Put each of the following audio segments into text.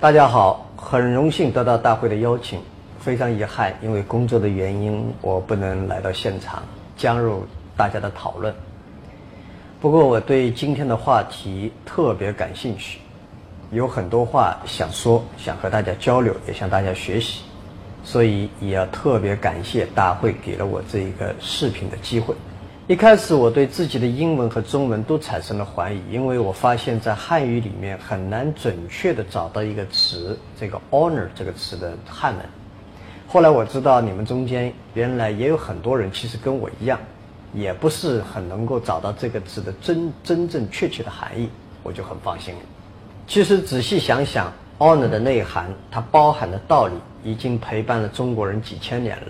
大家好，很荣幸得到大会的邀请，非常遗憾，因为工作的原因，我不能来到现场加入大家的讨论。不过我对今天的话题特别感兴趣，有很多话想说，想和大家交流，也向大家学习，所以也要特别感谢大会给了我这一个视频的机会。一开始我对自己的英文和中文都产生了怀疑，因为我发现，在汉语里面很难准确的找到一个词，这个 honor 这个词的汉文。后来我知道你们中间原来也有很多人，其实跟我一样，也不是很能够找到这个字的真真正确切的含义，我就很放心了。其实仔细想想，honor 的内涵，它包含的道理，已经陪伴了中国人几千年了。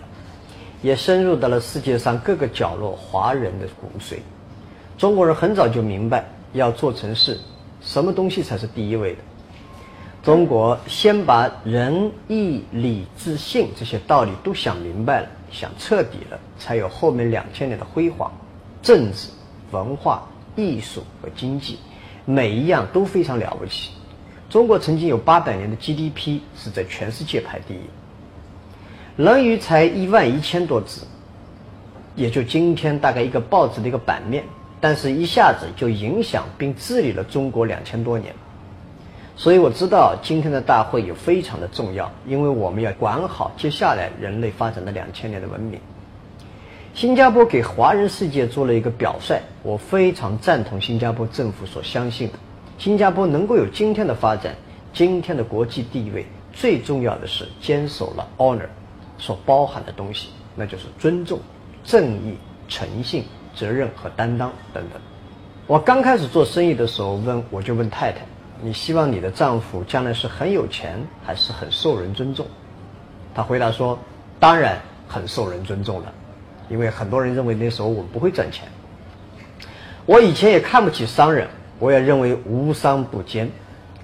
也深入到了世界上各个角落华人的骨髓。中国人很早就明白，要做成事，什么东西才是第一位的。中国先把仁义礼智信这些道理都想明白了，想彻底了，才有后面两千年的辉煌。政治、文化、艺术和经济，每一样都非常了不起。中国曾经有八百年的 GDP 是在全世界排第一。《论语》才一万一千多字，也就今天大概一个报纸的一个版面，但是一下子就影响并治理了中国两千多年。所以我知道今天的大会也非常的重要，因为我们要管好接下来人类发展的两千年的文明。新加坡给华人世界做了一个表率，我非常赞同新加坡政府所相信的，新加坡能够有今天的发展，今天的国际地位，最重要的是坚守了 honor。所包含的东西，那就是尊重、正义、诚信、责任和担当等等。我刚开始做生意的时候，问我就问太太：“你希望你的丈夫将来是很有钱，还是很受人尊重？”她回答说：“当然很受人尊重了，因为很多人认为那时候我们不会赚钱。我以前也看不起商人，我也认为无商不奸，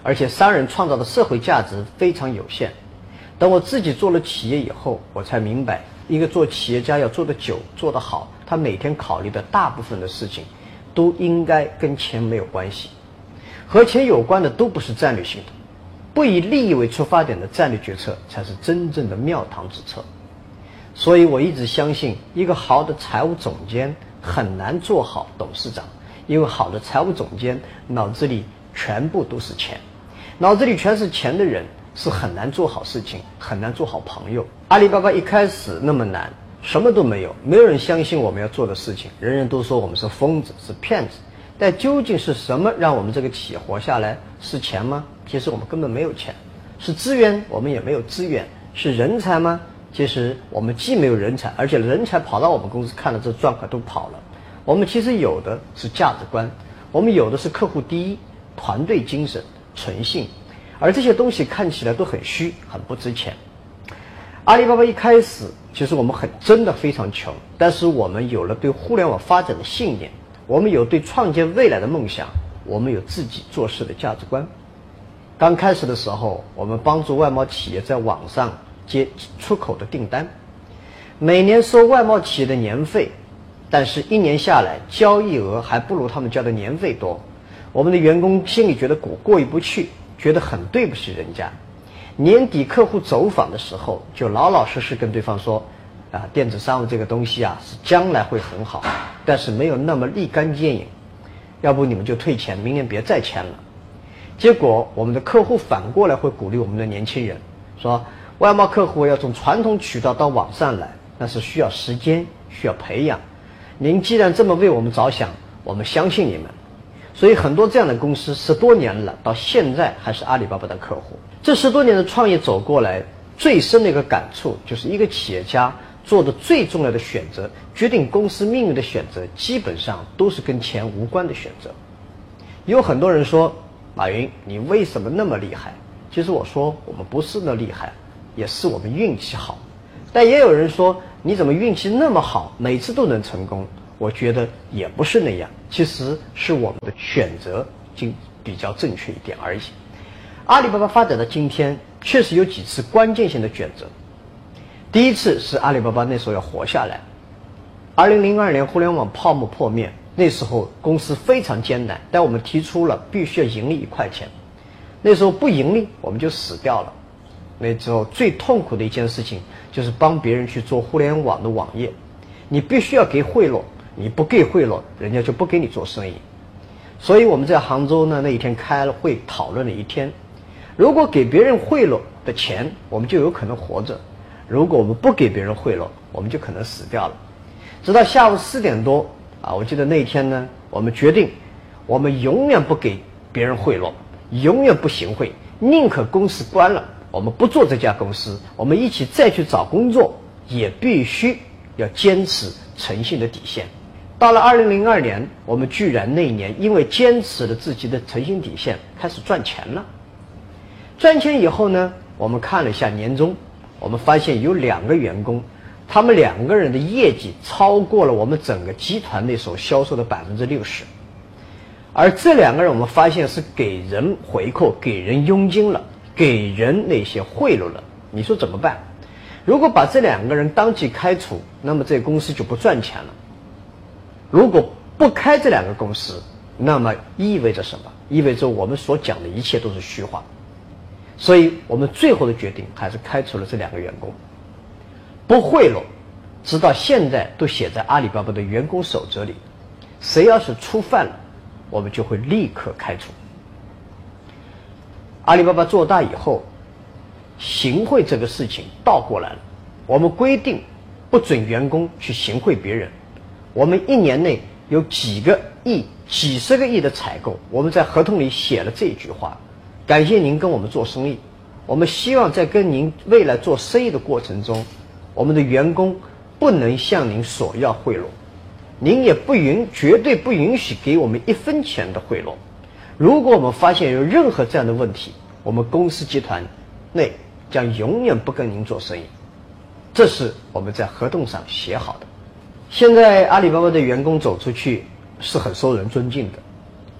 而且商人创造的社会价值非常有限。”等我自己做了企业以后，我才明白，一个做企业家要做得久、做得好，他每天考虑的大部分的事情，都应该跟钱没有关系，和钱有关的都不是战略性的，不以利益为出发点的战略决策才是真正的庙堂之策。所以我一直相信，一个好的财务总监很难做好董事长，因为好的财务总监脑子里全部都是钱，脑子里全是钱的人。是很难做好事情，很难做好朋友。阿里巴巴一开始那么难，什么都没有，没有人相信我们要做的事情，人人都说我们是疯子，是骗子。但究竟是什么让我们这个企业活下来？是钱吗？其实我们根本没有钱。是资源？我们也没有资源。是人才吗？其实我们既没有人才，而且人才跑到我们公司看了这状况都跑了。我们其实有的是价值观，我们有的是客户第一、团队精神、诚信。而这些东西看起来都很虚，很不值钱。阿里巴巴一开始，其实我们很真的非常穷，但是我们有了对互联网发展的信念，我们有对创建未来的梦想，我们有自己做事的价值观。刚开始的时候，我们帮助外贸企业在网上接出口的订单，每年收外贸企业的年费，但是一年下来，交易额还不如他们交的年费多。我们的员工心里觉得过过意不去。觉得很对不起人家，年底客户走访的时候，就老老实实跟对方说：“啊，电子商务这个东西啊，是将来会很好，但是没有那么立竿见影，要不你们就退钱，明年别再签了。”结果我们的客户反过来会鼓励我们的年轻人说：“外贸客户要从传统渠道到网上来，那是需要时间，需要培养。您既然这么为我们着想，我们相信你们。”所以很多这样的公司十多年了，到现在还是阿里巴巴的客户。这十多年的创业走过来，最深的一个感触就是一个企业家做的最重要的选择，决定公司命运的选择，基本上都是跟钱无关的选择。有很多人说，马云，你为什么那么厉害？其实我说，我们不是那厉害，也是我们运气好。但也有人说，你怎么运气那么好，每次都能成功？我觉得也不是那样，其实是我们的选择就比较正确一点而已。阿里巴巴发展到今天，确实有几次关键性的选择。第一次是阿里巴巴那时候要活下来。二零零二年互联网泡沫破灭，那时候公司非常艰难，但我们提出了必须要盈利一块钱。那时候不盈利，我们就死掉了。那时候最痛苦的一件事情就是帮别人去做互联网的网页，你必须要给贿赂，你不给贿赂，人家就不给你做生意。所以我们在杭州呢那一天开了会讨论了一天，如果给别人贿赂的钱，我们就有可能活着；如果我们不给别人贿赂，我们就可能死掉了。直到下午四点多啊，我记得那一天呢，我们决定，我们永远不给别人贿赂，永远不行贿，宁可公司关了，我们不做这家公司，我们一起再去找工作，也必须要坚持诚信的底线。到了二零零二年，我们居然那一年因为坚持了自己的诚信底线，开始赚钱了。赚钱以后呢，我们看了一下年终，我们发现有两个员工。他们两个人的业绩超过了我们整个集团内所销售的百分之六十，而这两个人我们发现是给人回扣、给人佣金了、给人那些贿赂了。你说怎么办？如果把这两个人当即开除，那么这公司就不赚钱了。如果不开这两个公司，那么意味着什么？意味着我们所讲的一切都是虚话。所以我们最后的决定还是开除了这两个员工。不贿赂，直到现在都写在阿里巴巴的员工守则里。谁要是触犯了，我们就会立刻开除。阿里巴巴做大以后，行贿这个事情倒过来了。我们规定不准员工去行贿别人。我们一年内有几个亿、几十个亿的采购，我们在合同里写了这句话：感谢您跟我们做生意。我们希望在跟您未来做生意的过程中。我们的员工不能向您索要贿赂，您也不允绝对不允许给我们一分钱的贿赂。如果我们发现有任何这样的问题，我们公司集团内将永远不跟您做生意。这是我们在合同上写好的。现在阿里巴巴的员工走出去是很受人尊敬的，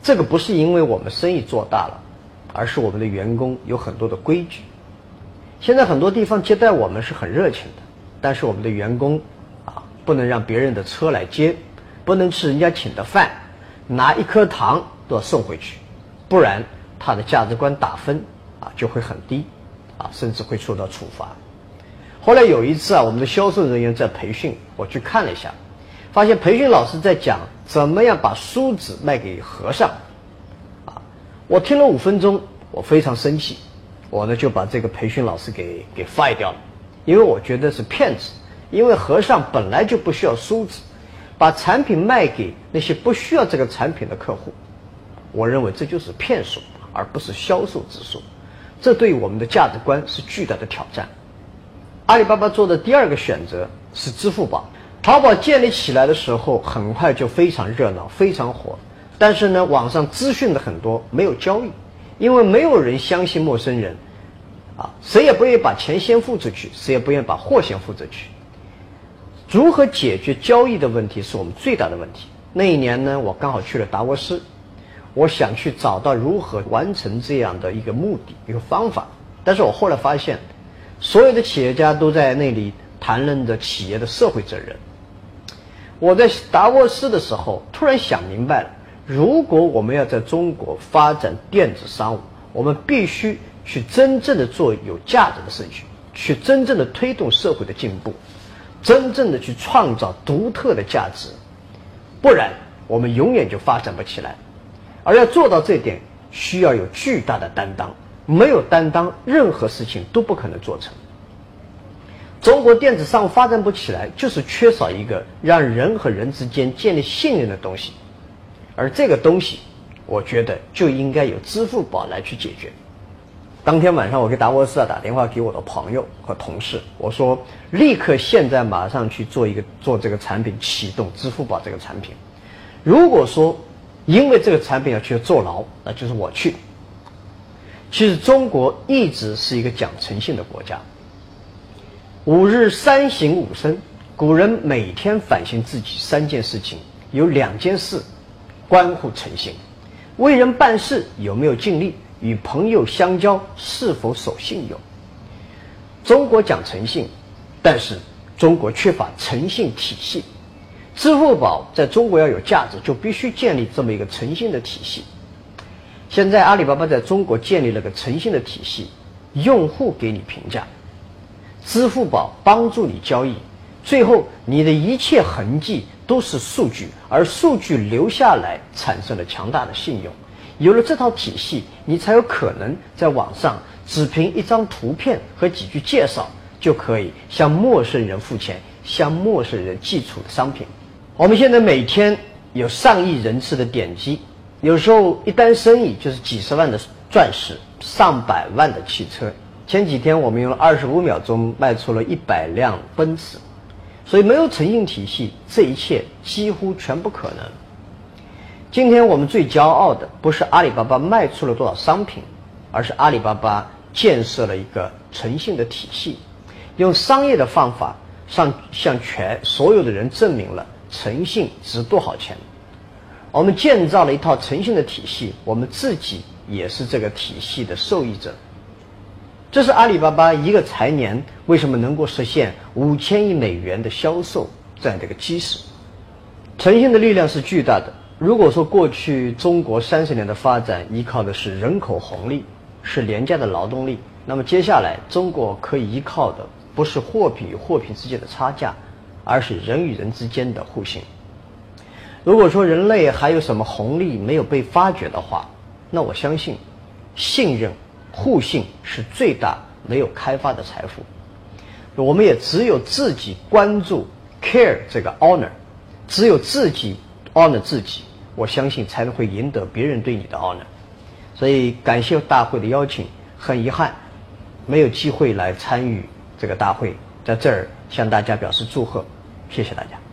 这个不是因为我们生意做大了，而是我们的员工有很多的规矩。现在很多地方接待我们是很热情的。但是我们的员工，啊，不能让别人的车来接，不能吃人家请的饭，拿一颗糖都要送回去，不然他的价值观打分啊就会很低，啊，甚至会受到处罚。后来有一次啊，我们的销售人员在培训，我去看了一下，发现培训老师在讲怎么样把梳子卖给和尚，啊，我听了五分钟，我非常生气，我呢就把这个培训老师给给 fire 掉了。因为我觉得是骗子，因为和尚本来就不需要梳子，把产品卖给那些不需要这个产品的客户，我认为这就是骗术，而不是销售之术，这对我们的价值观是巨大的挑战。阿里巴巴做的第二个选择是支付宝，淘宝建立起来的时候很快就非常热闹，非常火，但是呢，网上资讯的很多没有交易，因为没有人相信陌生人。啊，谁也不愿意把钱先付出去，谁也不愿意把货先付出去。如何解决交易的问题是我们最大的问题。那一年呢，我刚好去了达沃斯，我想去找到如何完成这样的一个目的、一个方法。但是我后来发现，所有的企业家都在那里谈论着企业的社会责任。我在达沃斯的时候，突然想明白了：如果我们要在中国发展电子商务，我们必须。去真正的做有价值的事情，去真正的推动社会的进步，真正的去创造独特的价值，不然我们永远就发展不起来。而要做到这点，需要有巨大的担当，没有担当，任何事情都不可能做成。中国电子商务发展不起来，就是缺少一个让人和人之间建立信任的东西，而这个东西，我觉得就应该由支付宝来去解决。当天晚上，我给达沃斯啊打电话给我的朋友和同事，我说立刻现在马上去做一个做这个产品，启动支付宝这个产品。如果说因为这个产品要去坐牢，那就是我去。其实中国一直是一个讲诚信的国家。五日三省吾身，古人每天反省自己三件事情，有两件事关乎诚信：为人办事有没有尽力。与朋友相交是否守信用？中国讲诚信，但是中国缺乏诚信体系。支付宝在中国要有价值，就必须建立这么一个诚信的体系。现在阿里巴巴在中国建立了个诚信的体系，用户给你评价，支付宝帮助你交易，最后你的一切痕迹都是数据，而数据留下来产生了强大的信用。有了这套体系，你才有可能在网上只凭一张图片和几句介绍，就可以向陌生人付钱，向陌生人寄出商品。我们现在每天有上亿人次的点击，有时候一单生意就是几十万的钻石，上百万的汽车。前几天我们用了二十五秒钟卖出了一百辆奔驰，所以没有诚信体系，这一切几乎全不可能。今天我们最骄傲的不是阿里巴巴卖出了多少商品，而是阿里巴巴建设了一个诚信的体系，用商业的方法向向全所有的人证明了诚信值多少钱。我们建造了一套诚信的体系，我们自己也是这个体系的受益者。这是阿里巴巴一个财年为什么能够实现五千亿美元的销售这样的一个基石。诚信的力量是巨大的。如果说过去中国三十年的发展依靠的是人口红利，是廉价的劳动力，那么接下来中国可以依靠的不是货品与货品之间的差价，而是人与人之间的互信。如果说人类还有什么红利没有被发掘的话，那我相信，信任、互信是最大没有开发的财富。我们也只有自己关注 care 这个 honor，只有自己。honor 自己，我相信才能会赢得别人对你的 honor。所以感谢大会的邀请，很遗憾没有机会来参与这个大会，在这儿向大家表示祝贺，谢谢大家。